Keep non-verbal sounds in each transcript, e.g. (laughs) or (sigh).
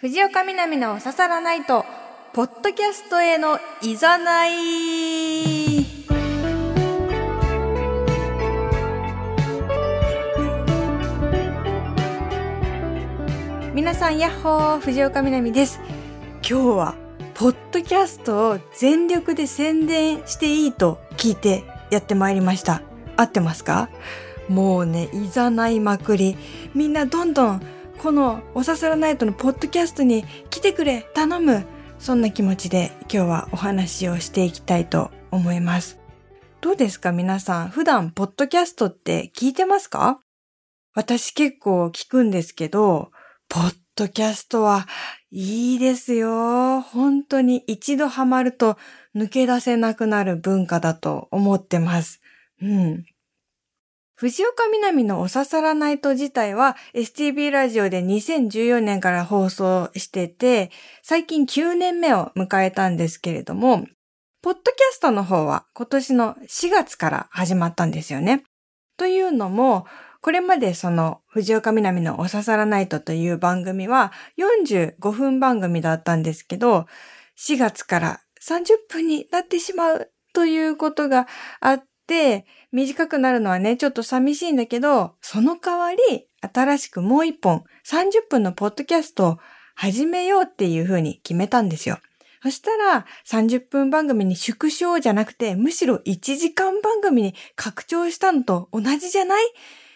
藤岡みなみのささらないと、ポッドキャストへのいざない。皆さん、やっほー、藤岡みなみです。今日は、ポッドキャストを全力で宣伝していいと聞いてやってまいりました。合ってますか？もうね、いざないまくり。みんなどんどんこのおささらナイトのポッドキャストに来てくれ、頼む。そんな気持ちで今日はお話をしていきたいと思います。どうですか？皆さん、普段ポッドキャストって聞いてますか？私結構聞くんですけど、ポッドキャストはいいですよ。本当に一度ハマると抜け出せなくなる文化だと思ってます。うん。藤岡みなみのおささらナイト自体は STB ラジオで2014年から放送してて、最近9年目を迎えたんですけれども、ポッドキャストの方は今年の4月から始まったんですよね。というのも、これまでその藤岡みなみのおささらナイトという番組は45分番組だったんですけど、4月から30分になってしまうということがあって、短くなるのはね、ちょっと寂しいんだけど、その代わり、新しくもう一本、30分のポッドキャストを始めようっていう風に決めたんですよ。そしたら、30分番組に縮小じゃなくて、むしろ1時間番組に拡張したのと同じじゃない？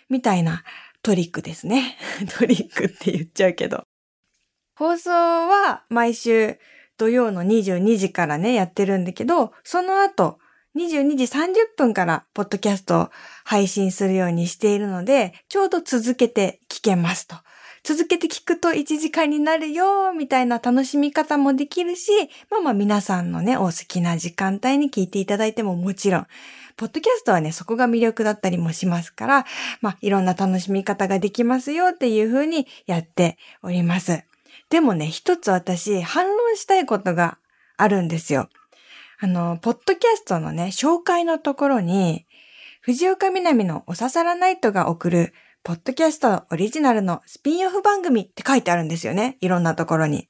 みたいなトリックですね。(laughs) トリックって言っちゃうけど。放送は毎週土曜の22時からね、やってるんだけど、その後、22時30分からポッドキャストを配信するようにしているので、ちょうど続けて聞けますと。続けて聞くと1時間になるよ、みたいな楽しみ方もできるし、まあまあ皆さんのね、お好きな時間帯に聞いていただいてももちろん、ポッドキャストはね、そこが魅力だったりもしますから、まあいろんな楽しみ方ができますよっていう風にやっております。でもね、一つ私、反論したいことがあるんですよ。あの、ポッドキャストのね、紹介のところに、藤岡みなみのおささらナイトが送る、ポッドキャストオリジナルのスピンオフ番組って書いてあるんですよね。いろんなところに。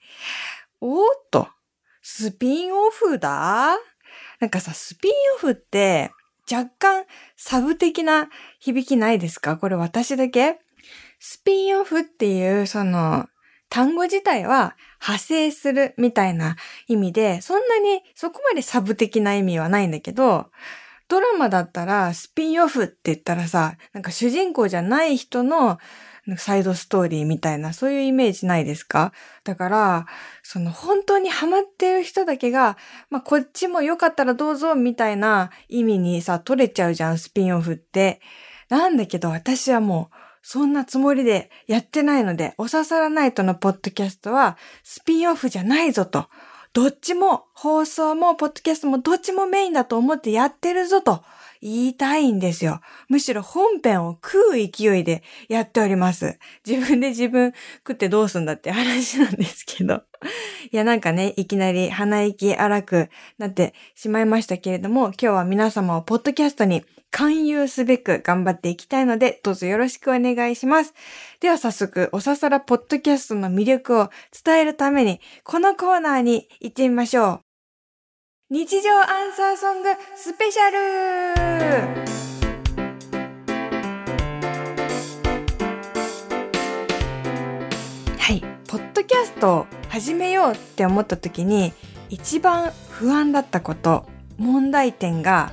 おーっと、スピンオフだ？なんかさ、スピンオフって、若干サブ的な響きないですか？これ私だけ？スピンオフっていう、その、単語自体は派生するみたいな意味で、そんなにそこまでサブ的な意味はないんだけど、ドラマだったらスピンオフって言ったらさ、なんか主人公じゃない人のサイドストーリーみたいな、そういうイメージないですか？だから、その本当にハマってる人だけが、まあこっちもよかったらどうぞみたいな意味にさ、取れちゃうじゃん、スピンオフって。なんだけど私はもう、そんなつもりでやってないので、おささらナイトのポッドキャストはスピンオフじゃないぞと。どっちも放送もポッドキャストもどっちもメインだと思ってやってるぞと言いたいんですよ。むしろ本編を食う勢いでやっております。自分で自分食ってどうすんだって話なんですけど。(laughs) いやなんかね、いきなり鼻息荒くなってしまいましたけれども、今日は皆様をポッドキャストに勧誘すべく頑張っていきたいので、どうぞよろしくお願いします。では早速、おささらポッドキャストの魅力を伝えるために、このコーナーに行ってみましょう。日常アンサーソングスペシャルはい、ポッドキャストを始めようって思った時に、一番不安だったこと、問題点が、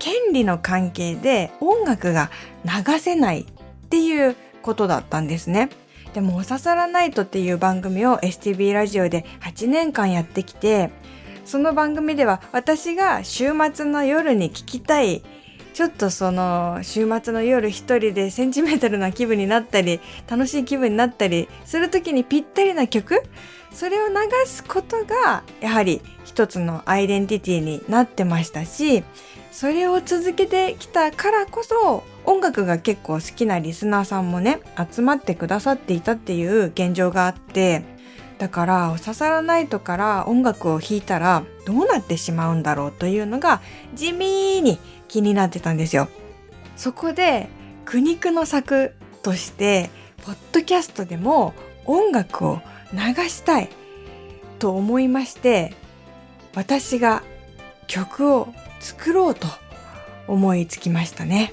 権利の関係で音楽が流せないっていうことだったんですね。でも、おささらナイトっていう番組を STB ラジオで8年間やってきて、その番組では私が週末の夜に聴きたい、ちょっとその週末の夜一人でセンチメータルな気分になったり、楽しい気分になったりするときにぴったりな曲それを流すことがやはり一つのアイデンティティになってましたし、それを続けてきたからこそ音楽が結構好きなリスナーさんもね集まってくださっていたっていう現状があってだから「おささらナイト」から音楽を弾いたらどうなってしまうんだろうというのが地味に気になってたんですよ。そこで苦肉の策としてポッドキャストでも音楽を流したいと思いまして私が曲を作ろうと思いつきましたね。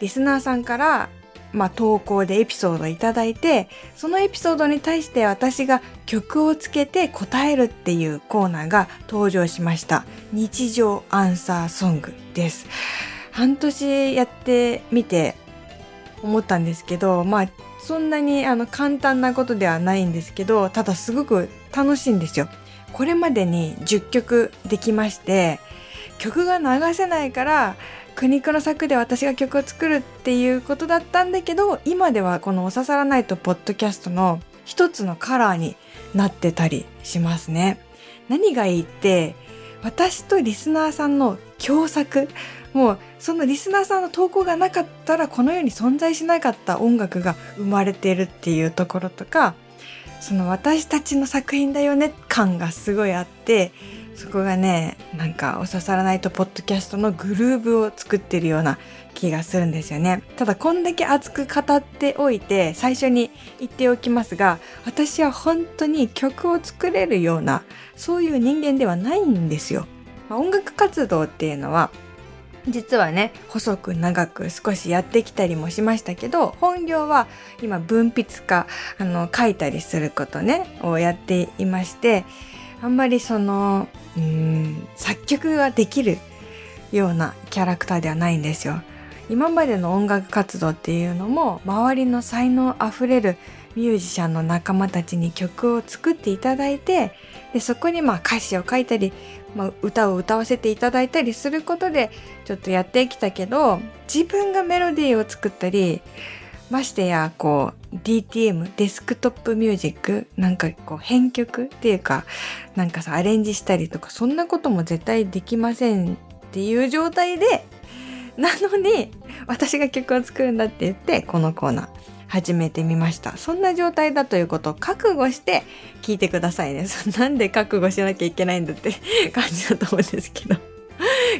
リスナーさんからまあ、投稿でエピソードいただいて、そのエピソードに対して私が曲をつけて答えるっていうコーナーが登場しました。日常アンサーソングです。半年やってみて思ったんですけど、まあ、そんなにあの簡単なことではないんですけど、ただすごく楽しいんですよ。これまでに10曲できまして、曲が流せないから苦肉の策で私が曲を作るっていうことだったんだけど今ではこの「おささらないと」ポッドキャストの一つのカラーになってたりしますね。何がいいって私とリスナーさんの共作もうそのリスナーさんの投稿がなかったらこの世に存在しなかった音楽が生まれているっていうところとかその私たちの作品だよね感がすごいあってそこがねなんかお刺さらないとポッドキャストのグルーブを作ってるような気がするんですよね。ただこんだけ熱く語っておいて最初に言っておきますが私は本当に曲を作れるようなそういう人間ではないんですよ、まあ、音楽活動っていうのは実はね細く長く少しやってきたりもしましたけど本業は今文筆家あの書いたりすることねをやっていましてあんまりそのん作曲ができるようなキャラクターではないんですよ。今までの音楽活動っていうのも周りの才能あふれるミュージシャンの仲間たちに曲を作っていただいてでそこにまあ歌詞を書いたり、まあ、歌を歌わせていただいたりすることでちょっとやってきたけど自分がメロディーを作ったりましてやこう DTM デスクトップミュージックなんかこう編曲っていうかなんかさアレンジしたりとかそんなことも絶対できませんっていう状態でなのに私が曲を作るんだって言ってこのコーナー始めてみました。そんな状態だということを覚悟して聞いてくださいね。(laughs) なんで覚悟しなきゃいけないんだって (laughs) 感じだと思うんですけど。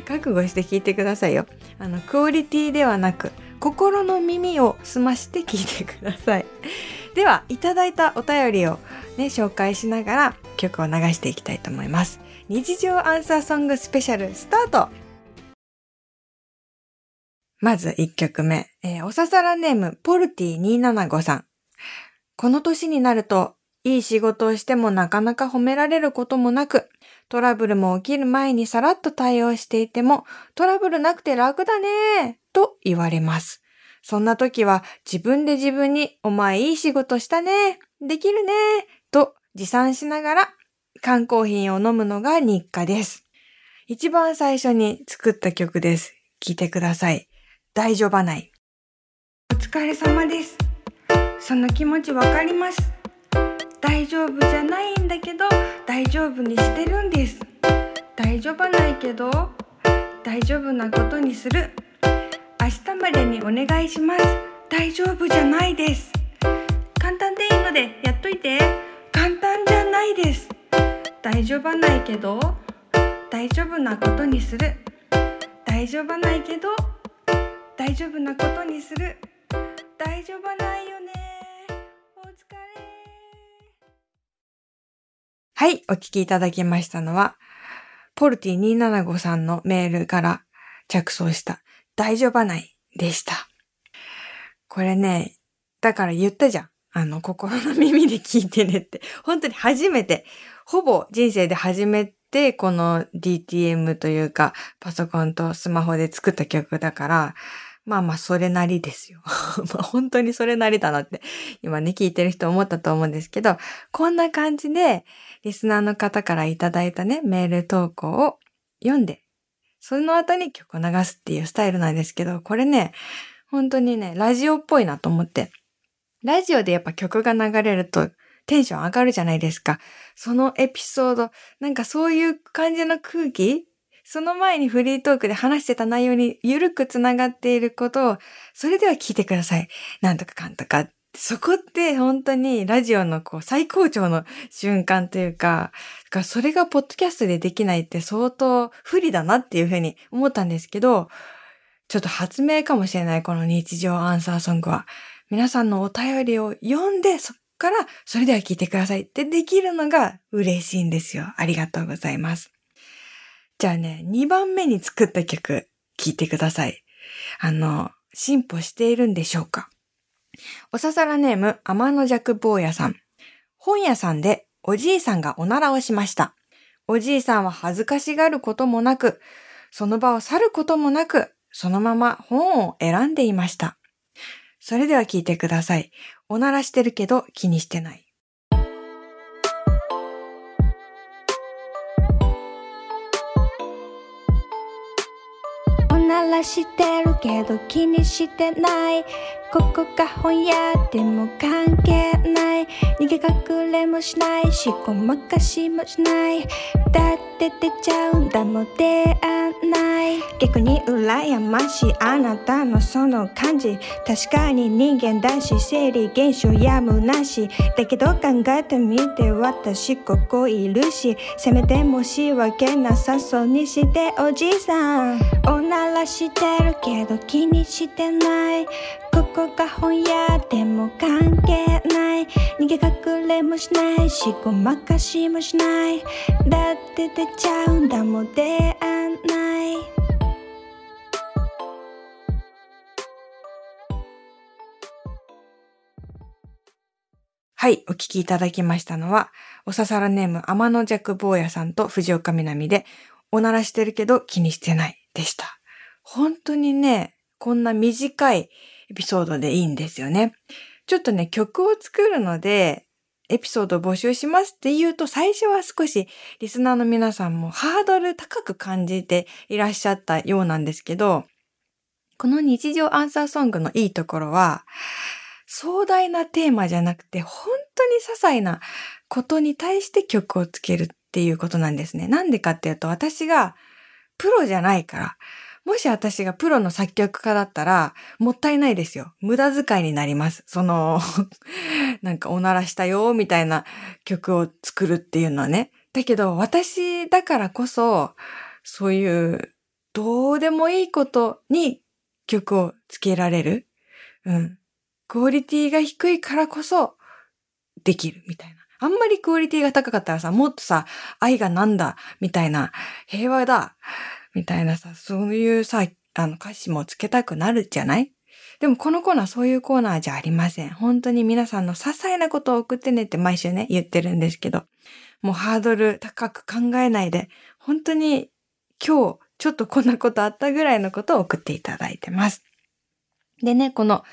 覚悟して聞いてくださいよ。あのクオリティではなく心の耳を澄まして聞いてください。(laughs) では、いただいたお便りをね、紹介しながら曲を流していきたいと思います。日常アンサーソングスペシャルスタートまず1曲目、えー、おささらネームポルティ275さん。この年になると、いい仕事をしてもなかなか褒められることもなく、トラブルも起きる前にさらっと対応していても、トラブルなくて楽だねと言われます。そんな時は自分で自分にお前いい仕事したねできるねと持参しながら缶コーヒーを飲むのが日課です。一番最初に作った曲です。聴いてください。大丈夫ない。お疲れ様です。その気持ちわかります。大丈夫じゃないんだけど大丈夫にしてるんです。大丈夫ないけど大丈夫なことにする。明日までにお願いします。大丈夫じゃないです。簡単でいいのでやっといて。簡単じゃないです。大丈夫ないけど大丈夫なことにする。大丈夫ないけど大丈夫なことにする。大丈夫ないよね。はいお聞きいただきましたのはポルティ275さんのメールから着想した大丈夫ないでした。これね、だから言ったじゃん。あの、心の耳で聞いてねって。本当に初めて、ほぼ人生で初めて、この DTM というか、パソコンとスマホで作った曲だから、まあまあ、それなりですよ。(laughs) まあ本当にそれなりだなって、今ね、聞いてる人思ったと思うんですけど、こんな感じで、リスナーの方からいただいたね、メール投稿を読んでその後に曲を流すっていうスタイルなんですけど、これね、本当にね、ラジオっぽいなと思って。ラジオでやっぱ曲が流れるとテンション上がるじゃないですか。そのエピソード、なんかそういう感じの空気その前にフリートークで話してた内容にゆるくつながっていることを、それでは聞いてください。なんとかかんとかそこって本当にラジオのこう最高潮の瞬間というか、かそれがポッドキャストでできないって相当不利だなっていうふうに思ったんですけど、ちょっと発明かもしれないこの日常アンサーソングは。皆さんのお便りを読んで、そっから、それでは聞いてくださいってできるのが嬉しいんですよ。ありがとうございます。じゃあね、2番目に作った曲、聞いてください。あの、進歩しているんでしょうかおささらネーム、天の弱坊やさん。本屋さんでおじいさんがおならをしました。おじいさんは恥ずかしがることもなく、その場を去ることもなく、そのまま本を選んでいました。それでは聞いてください。おならしてるけど気にしてない。らしてるけど気にしてない。ここが本屋でも関係ない。逃げ隠れもしないしごまかしもしない。だってちゃう。んだもん出会わない。逆に羨ましいあなたのその感じ。確かに人間だし生理現象やむなし。だけど考えてみて私ここいるし。せめて申し訳なさそうにしておじさん。おならしてるけど気にしてない。ここが本屋でも関係ない。逃げ隠れもしないしごまかしもしない。だって出ちゃうんだもん出会ない。はい、お聞きいただきましたのは、おささらネーム天の弱坊やさんと藤岡みなみで、おならしてるけど気にしてないでした。本当にね、こんな短いエピソードでいいんですよね。ちょっとね、曲を作るので、エピソードを募集しますって言うと、最初は少しリスナーの皆さんもハードル高く感じていらっしゃったようなんですけど、この日常アンサーソングのいいところは、壮大なテーマじゃなくて、本当に些細なことに対して曲をつけるっていうことなんですね。なんでかっていうと、私がプロじゃないから、もし私がプロの作曲家だったら、もったいないですよ。無駄遣いになります。その、(laughs) なんかおならしたよ、みたいな曲を作るっていうのはね。だけど、私だからこそ、そういう、どうでもいいことに曲をつけられる。うん。クオリティが低いからこそ、できる、みたいな。あんまりクオリティが高かったらさ、もっとさ、愛がなんだ、みたいな、平和だ、みたいなさ、そういうさ、あの歌詞もつけたくなるじゃない？でもこのコーナーそういうコーナーじゃありません。本当に皆さんの些細なことを送ってねって毎週ね、言ってるんですけど、もうハードル高く考えないで、本当に今日ちょっとこんなことあったぐらいのことを送っていただいてます。でね、この、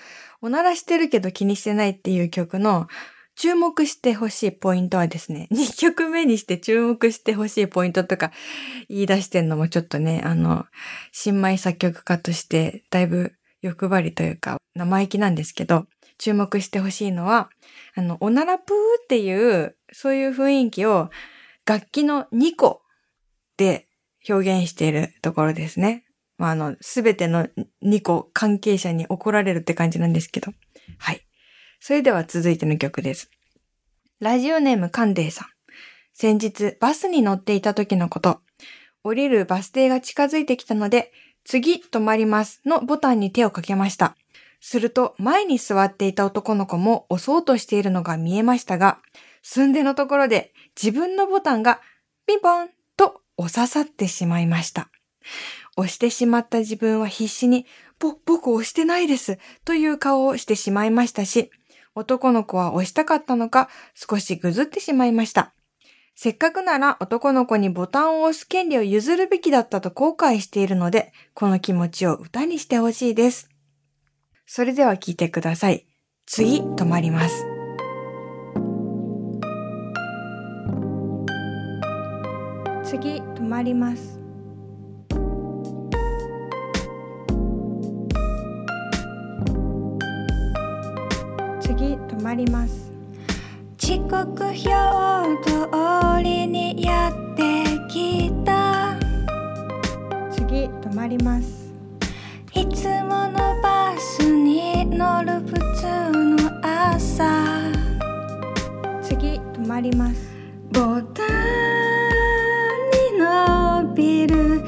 おならしてるけど気にしてないっていう曲の注目してほしいポイントはですね、(laughs) 2曲目にして注目してほしいポイントとか言い出してんのもちょっとね、あの、新米作曲家としてだいぶ欲張りというか生意気なんですけど、注目してほしいのは、あの、おならプーっていう、そういう雰囲気を楽器の2個で表現しているところですね。まあ、あの、すべての2個関係者に怒られるって感じなんですけど。はい。それでは続いての曲です。ラジオネームカンデイさん。先日バスに乗っていた時のこと。降りるバス停が近づいてきたので、次止まりますのボタンに手をかけました。すると前に座っていた男の子も押そうとしているのが見えましたが、寸でのところで自分のボタンがピンポンと押ささってしまいました。押してしまった自分は必死に、ぼ、僕押してないですという顔をしてしまいましたし、男の子は押したかったのか少しぐずってしまいました。せっかくなら男の子にボタンを押す権利を譲るべきだったと後悔しているので、この気持ちを歌にしてほしいです。それでは聞いてください。次、止まります。次止まります次止まります。時刻表通りにやってきた。次止まります。いつものバスに乗る普通の朝。次止まります。ボタンに伸びる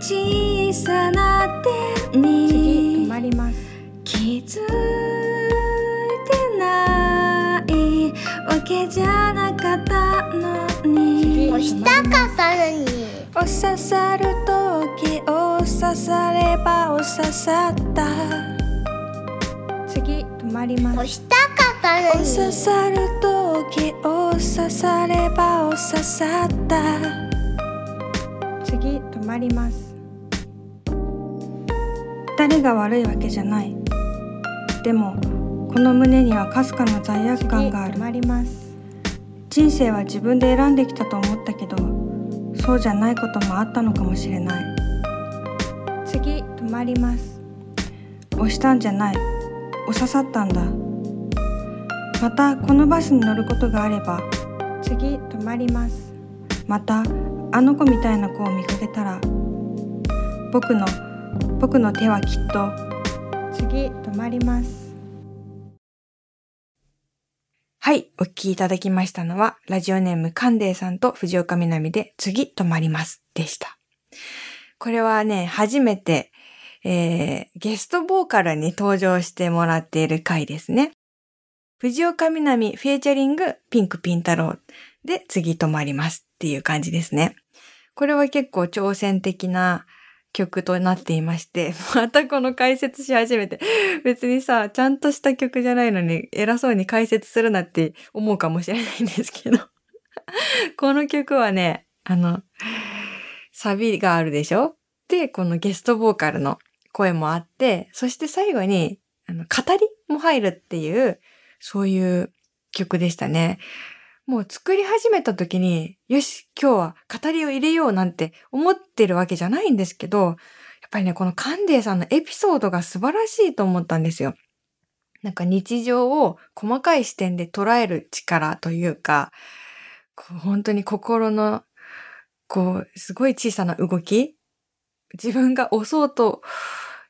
小さな手に。次止まります。気づけじゃなかったのに。押したかったのに。お刺さる時お刺さればお刺さった。次止まります。押したかったおのに。刺さる時お刺さればお刺さった。次止まります。誰が悪いわけじゃない。でもこの胸にはかすかな罪悪感がある。止まります人生は自分で選んできたと思ったけどそうじゃないこともあったのかもしれない。次止まります。押したんじゃない。押ささったんだ。またこのバスに乗ることがあれば次止まります。またあの子みたいな子を見かけたら僕の僕の手はきっと。次止まります。はい、お聞きいただきましたのは、ラジオネームカンデイさんと藤岡みなみで次止まりますでした。これはね、初めて、えー、ゲストボーカルに登場してもらっている回ですね。藤岡みなみフィーチャリングピンクピン太郎で次止まりますっていう感じですね。これは結構挑戦的な曲となっていまして、(laughs) またこの解説し始めて、別にさ、ちゃんとした曲じゃないのに偉そうに解説するなって思うかもしれないんですけど、(laughs) この曲はね、あの、サビがあるでしょ？で、このゲストボーカルの声もあって、そして最後に、あの、語りも入るっていう、そういう曲でしたね。もう作り始めた時に、よし、今日は語りを入れようなんて思ってるわけじゃないんですけど、やっぱりね、このカンデイさんのエピソードが素晴らしいと思ったんですよ。なんか日常を細かい視点で捉える力というか、こう本当に心の、こう、すごい小さな動き自分が押そうと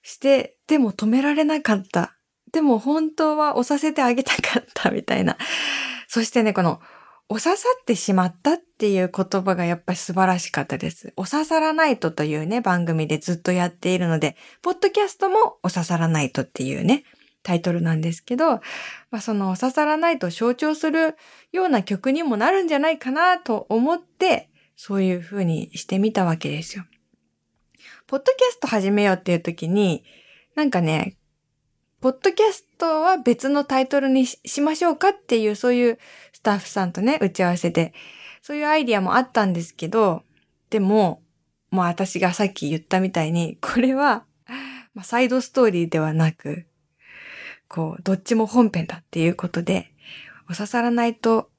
して、でも止められなかった。でも本当は押させてあげたかったみたいな。そしてね、この、お刺さってしまったっていう言葉がやっぱり素晴らしかったです。お刺さらないとというね、番組でずっとやっているので、ポッドキャストもお刺さらないとっていうね、タイトルなんですけど、まあ、そのお刺さらないと象徴するような曲にもなるんじゃないかなと思って、そういう風にしてみたわけですよ。ポッドキャスト始めようっていう時に、なんかね、ポッドキャストは別のタイトルにししましょうかっていう、そういうスタッフさんとね、打ち合わせで、そういうアイディアもあったんですけど、でも、もう私がさっき言ったみたいに、これは、(laughs) まあ、サイドストーリーではなく、こう、どっちも本編だっていうことで、お刺さらないと、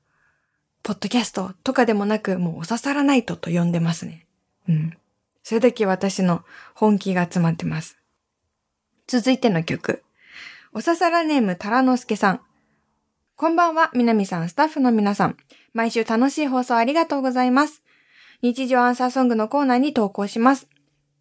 ポッドキャストとかでもなく、もうお刺さらないとと呼んでますね。うん。それだけ私の本気が詰まってます。続いての曲。おささらネームたらのすけさん。こんばんは、みなみさん、スタッフの皆さん。毎週楽しい放送ありがとうございます。日常アンサーソングのコーナーに投稿します。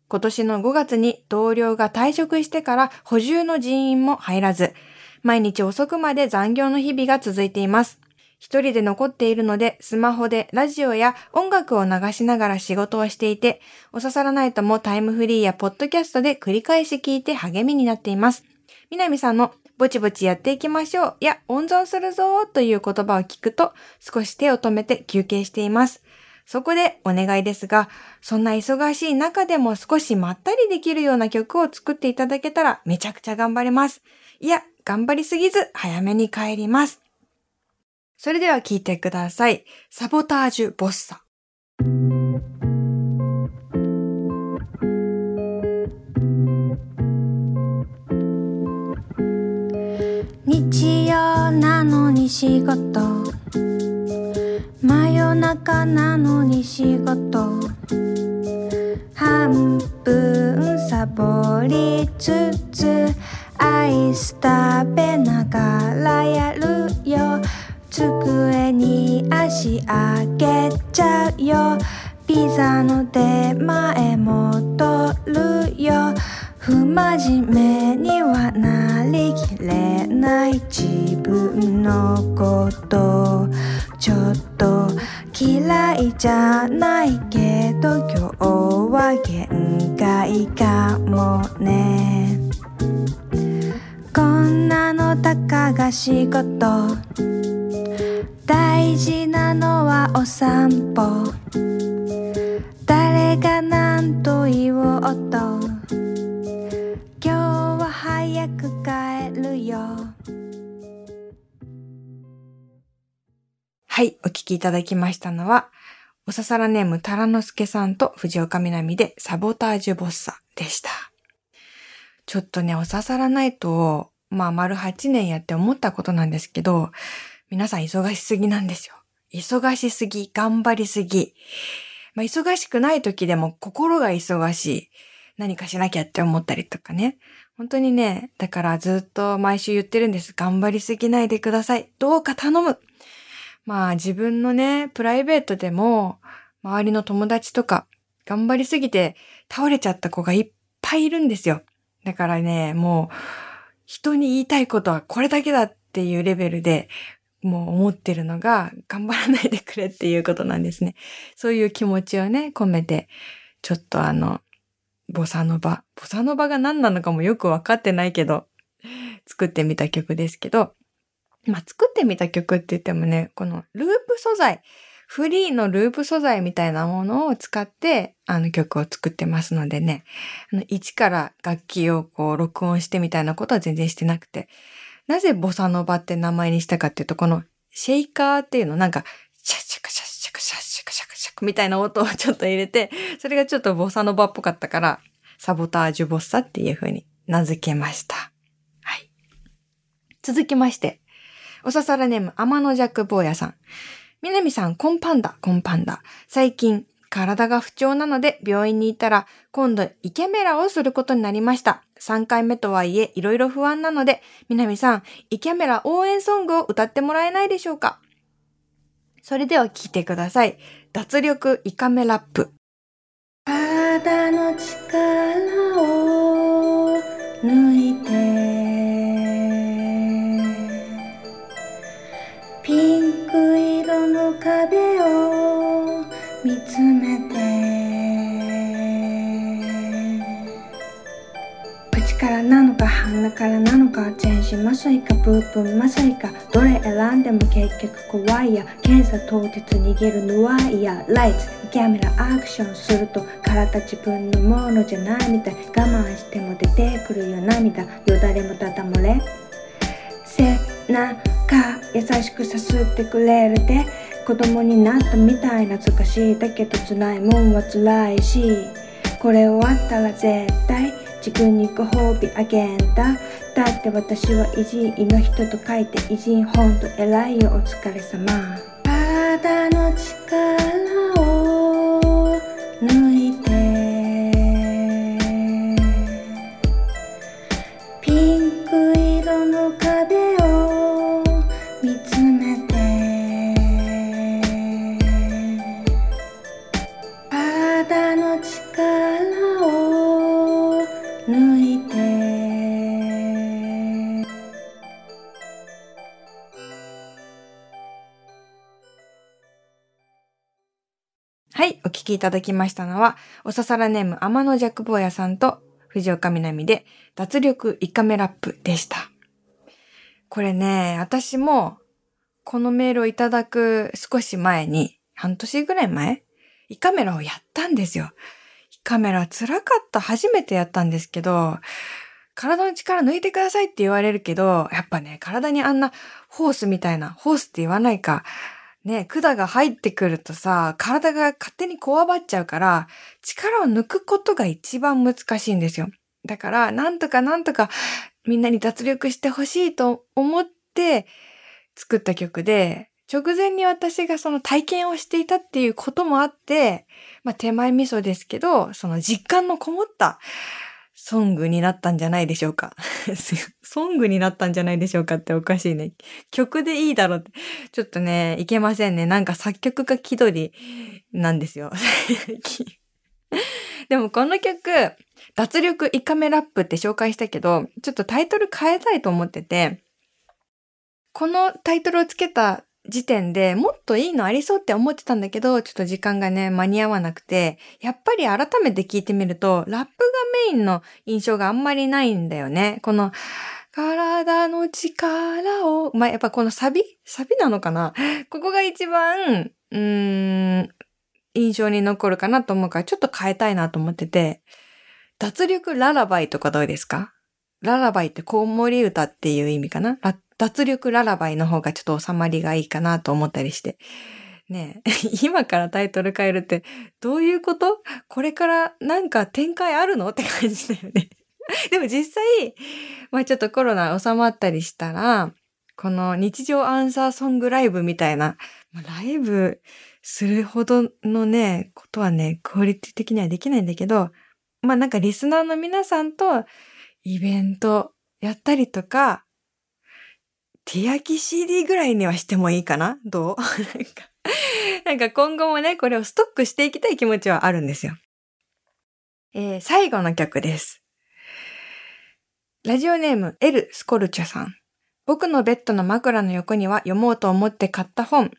今年の5月に同僚が退職してから補充の人員も入らず、毎日遅くまで残業の日々が続いています。一人で残っているので、スマホでラジオや音楽を流しながら仕事をしていて、おささらないともタイムフリーやポッドキャストで繰り返し聞いて励みになっています。みなみさんのぼちぼちやっていきましょうや温存するぞという言葉を聞くと少し手を止めて休憩しています。そこでお願いですが、そんな忙しい中でも少しまったりできるような曲を作っていただけたらめちゃくちゃ頑張れます。いや、頑張りすぎず早めに帰ります。それでは聞いてください。サボタージュボッサ。仕事。真夜中なのに仕事。半分サボりつつアイス食べながらやるよ。机に足上げちゃうよ。ピザの出前戻るよ。不真面目にはなりきれない自分のこと。ちょっと嫌いじゃないけど今日は限界かもね。こんなのたかが仕事大事なのはお散歩。誰が何と言おうとよはい、お聞きいただきましたのは、おささらネームタラノスケさんと藤岡みなみでサボタージュボッサでした。ちょっとね、おささらナイトを、まあ、丸8年やって思ったことなんですけど、皆さん忙しすぎなんですよ。忙しすぎ、頑張りすぎ。まあ、忙しくない時でも心が忙しい。何かしなきゃって思ったりとかね。本当にね、だからずっと毎週言ってるんです。頑張りすぎないでください。どうか頼む。まあ自分のね、プライベートでも、周りの友達とか、頑張りすぎて倒れちゃった子がいっぱいいるんですよ。だからね、もう、人に言いたいことはこれだけだっていうレベルで、もう思ってるのが、頑張らないでくれっていうことなんですね。そういう気持ちをね、込めて、ちょっとあの、ボサノバ。ボサノバが何なのかもよくわかってないけど、作ってみた曲ですけど、まあ、作ってみた曲って言ってもね、このループ素材、フリーのループ素材みたいなものを使って、あの曲を作ってますのでね、あの一から楽器をこう録音してみたいなことは全然してなくて、なぜボサノバって名前にしたかっていうと、このシェイカーっていうのなんか、シャッシャカシャッシャカシャッシャカシャカ。シャカみたいな音をちょっと入れて、それがちょっとボサノバっぽかったから、サボタージュボッサっていう風に名付けました。はい。続きまして、おささらネーム、天の弱坊やさん。みなみさん、コンパンダ、コンパンダ。最近、体が不調なので病院に行ったら、今度、胃カメラをすることになりました。3回目とはいえ、いろいろ不安なので、みなみさん、イケメラ応援ソングを歌ってもらえないでしょうか？それでは聞いてください。脱力イカメラップ。体の力を抜いてピンク色の壁を見つめて口からなのか鼻からなのか全身麻酔かブープン麻酔かどれ選んでも結局怖いや。検査当日逃げるのは嫌。ライツキャメラアクションすると体自分のものじゃないみたい。我慢しても出てくるよ涙よだれもただ漏れ。背中優しくさすってくれるで。子供になったみたい懐かしい。だけど辛いもんは辛いし。これ終わったら絶対自分にご褒美あげんだ。だって私は偉人の人と書いて偉人ほんと偉いよお疲れ様。体の力を抜きいただきましたのは、おささらネーム天の弱坊やさんと藤岡みなみで脱力イカメラップでした。これね、私もこのメールをいただく少し前に、半年ぐらい前イカメラをやったんですよ。イカメラ辛かった。初めてやったんですけど、体の力抜いてくださいって言われるけど、やっぱね、体にあんなホースみたいな、ホースって言わないか、ね、管が入ってくるとさ、体が勝手にこわばっちゃうから、力を抜くことが一番難しいんですよ。だから、なんとかなんとかみんなに脱力してほしいと思って作った曲で、直前に私がその体験をしていたっていうこともあって、まあ手前味噌ですけど、その実感のこもったソングになったんじゃないでしょうか。(laughs) ソングになったんじゃないでしょうかっておかしいね。曲でいいだろうって。ちょっとね、いけませんね。なんか作曲家気取りなんですよ。(laughs) でもこの曲、脱力イカメラップって紹介したけど、ちょっとタイトル変えたいと思ってて、このタイトルをつけた時点でもっといいのありそうって思ってたんだけど、ちょっと時間がね、間に合わなくて、やっぱり改めて聞いてみると、ラップがメインの印象があんまりないんだよね。この、体の力を、まあ、やっぱこのサビ？サビなのかな？ここが一番、うーん、印象に残るかなと思うから、ちょっと変えたいなと思ってて、脱力ララバイとかどうですか？ララバイってコウモリ歌っていう意味かな？脱力ララバイの方がちょっと収まりがいいかなと思ったりして。ねえ、(laughs) 今からタイトル変えるってどういうこと？これからなんか展開あるの？って感じだよね。(laughs) でも実際、まあちょっとコロナ収まったりしたら、この日常アンサーソングライブみたいな、ライブするほどのね、ことはね、クオリティ的にはできないんだけど、まあなんかリスナーの皆さんとイベントやったりとか、手焼き CD ぐらいにはしてもいいかな？どう？(laughs) なんか、今後もね、これをストックしていきたい気持ちはあるんですよ。えー、最後の曲です。ラジオネーム、エル・スコルチャさん。僕のベッドの枕の横には読もうと思って買った本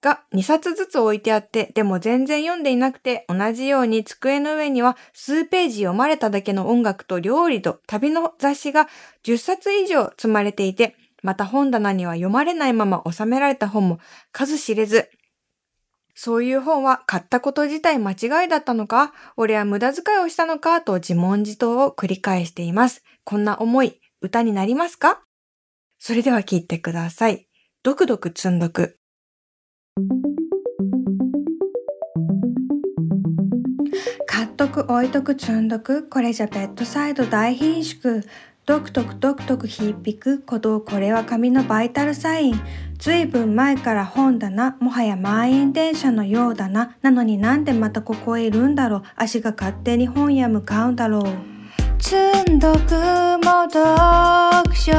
が2冊ずつ置いてあって、でも全然読んでいなくて、同じように机の上には数ページ読まれただけの音楽と料理と旅の雑誌が10冊以上積まれていて、また本棚には読まれないまま収められた本も数知れず、そういう本は買ったこと自体間違いだったのか俺は無駄遣いをしたのかと自問自答を繰り返しています。こんな思い、歌になりますか？それでは聞いてください。ドクドク積んどく。買っとく置いとく積んどくこれじゃベッドサイド大貧縮ドクドクドクドク響く鼓動これは紙のバイタルサイン。ずいぶん前から本だなもはや満員電車のようだな。なのになんでまたここへいるんだろう。足が勝手に本屋向かうんだろう。積んどくも読書。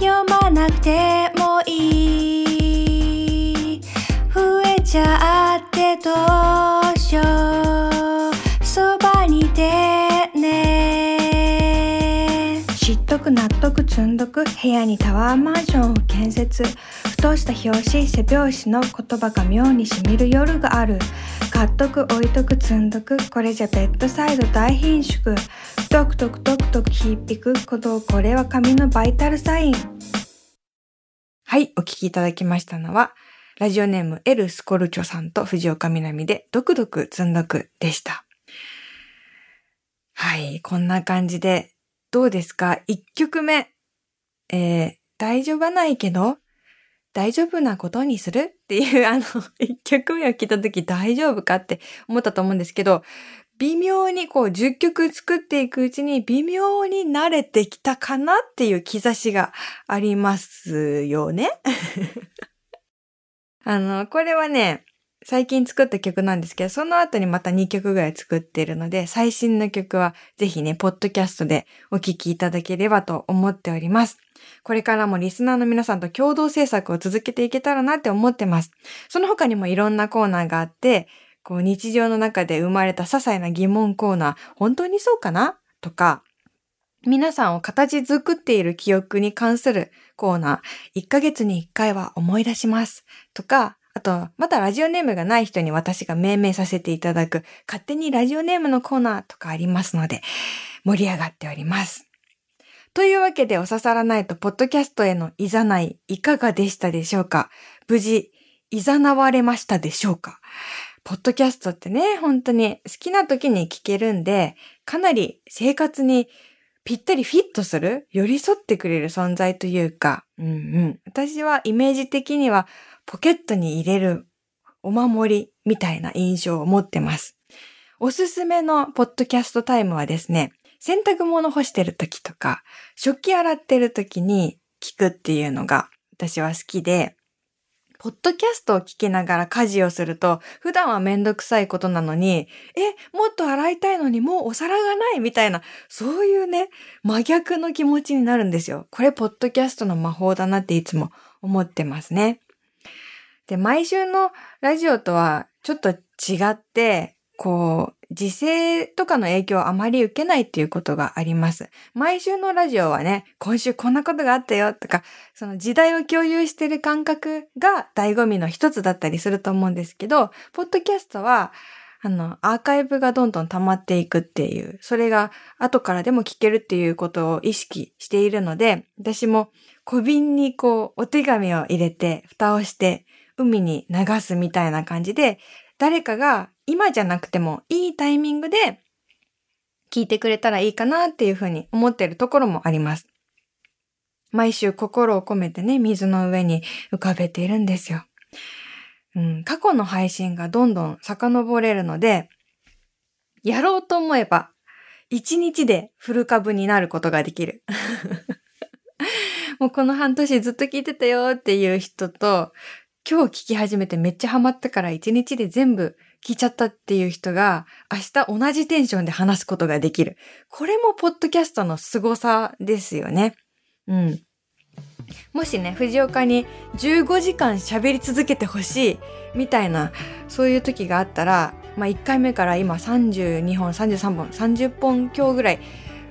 読まなくて積んどく部屋にタワーマンションを建設。ふとした表紙背表紙の言葉が妙にしみる夜がある。買っとく置いとく積んどく。これじゃベッドサイド大顰蹙トクトクトクトク響く鼓動これは紙のバイタルサイン。はい、お聞きいただきましたのは、ラジオネームエル・スコルチョさんと藤岡みなみで、ドクドク積んどくでした。はい、こんな感じで、どうですか？一曲目。えー、大丈夫はないけど、大丈夫なことにするっていう、(laughs) あの、一曲目を聞いたとき大丈夫かって思ったと思うんですけど、微妙にこう10曲作っていくうちに微妙に慣れてきたかなっていう兆しがありますよね。(laughs) あの、これはね、最近作った曲なんですけど、その後にまた2曲ぐらい作っているので、最新の曲はぜひね、ポッドキャストでお聴きいただければと思っております。これからもリスナーの皆さんと共同制作を続けていけたらなって思ってます。その他にもいろんなコーナーがあって、こう日常の中で生まれた些細な疑問コーナー、本当にそうかな？とか、皆さんを形作っている記憶に関するコーナー、1ヶ月に1回は思い出します。とか、あと、まだラジオネームがない人に私が命名させていただく、勝手にラジオネームのコーナーとかありますので、盛り上がっております。というわけで、お刺さらないと、ポッドキャストへのいざない、いかがでしたでしょうか？無事、いざなわれましたでしょうか？ポッドキャストってね、本当に好きな時に聞けるんで、かなり生活にぴったりフィットする、寄り添ってくれる存在というか、うんうん。私はイメージ的にはポケットに入れるお守りみたいな印象を持ってます。おすすめのポッドキャストタイムはですね、洗濯物干してる時とか、食器洗ってる時に聞くっていうのが私は好きで、ポッドキャストを聞きながら家事をすると、普段はめんどくさいことなのに、え、もっと洗いたいのにもうお皿がないみたいな、そういうね、真逆の気持ちになるんですよ。これ、ポッドキャストの魔法だなっていつも思ってますね。で、毎週のラジオとはちょっと違って、こう、時勢とかの影響をあまり受けないっていうことがあります。毎週のラジオはね、今週こんなことがあったよとか、その時代を共有してる感覚が醍醐味の一つだったりすると思うんですけど、ポッドキャストは、あの、アーカイブがどんどん溜まっていくっていう、それが後からでも聞けるっていうことを意識しているので、私も小瓶にこう、お手紙を入れて、蓋をして、海に流すみたいな感じで、誰かが今じゃなくてもいいタイミングで聞いてくれたらいいかなっていうふうに思ってるところもあります。毎週心を込めてね、水の上に浮かべているんですよ。うん、過去の配信がどんどん遡れるので、やろうと思えば、一日でフル株になることができる。(laughs) もうこの半年ずっと聞いてたよっていう人と、今日聞き始めてめっちゃハマったから一日で全部聞いちゃったっていう人が明日同じテンションで話すことができる。これもポッドキャストの凄さですよね。うん。もしね、藤岡に15時間喋り続けてほしいみたいな、そういう時があったら、まあ1回目から今32本、33本、30本今日ぐらい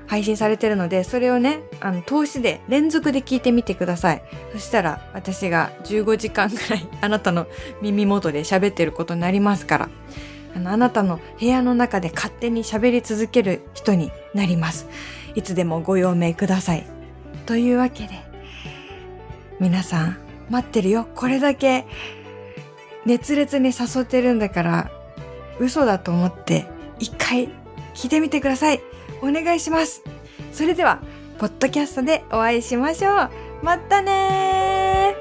配信されてるので、それをね、あの、投資で連続で聞いてみてください。そしたら、私が15時間ぐらい (laughs) あなたの耳元で喋ってることになりますから、あの、あなたの部屋の中で勝手に喋り続ける人になります。いつでもご用命ください。というわけで、皆さん、待ってるよ。これだけ、熱烈に誘ってるんだから、嘘だと思って、一回聞いてみてください。お願いします。それでは、ポッドキャストでお会いしましょう。またね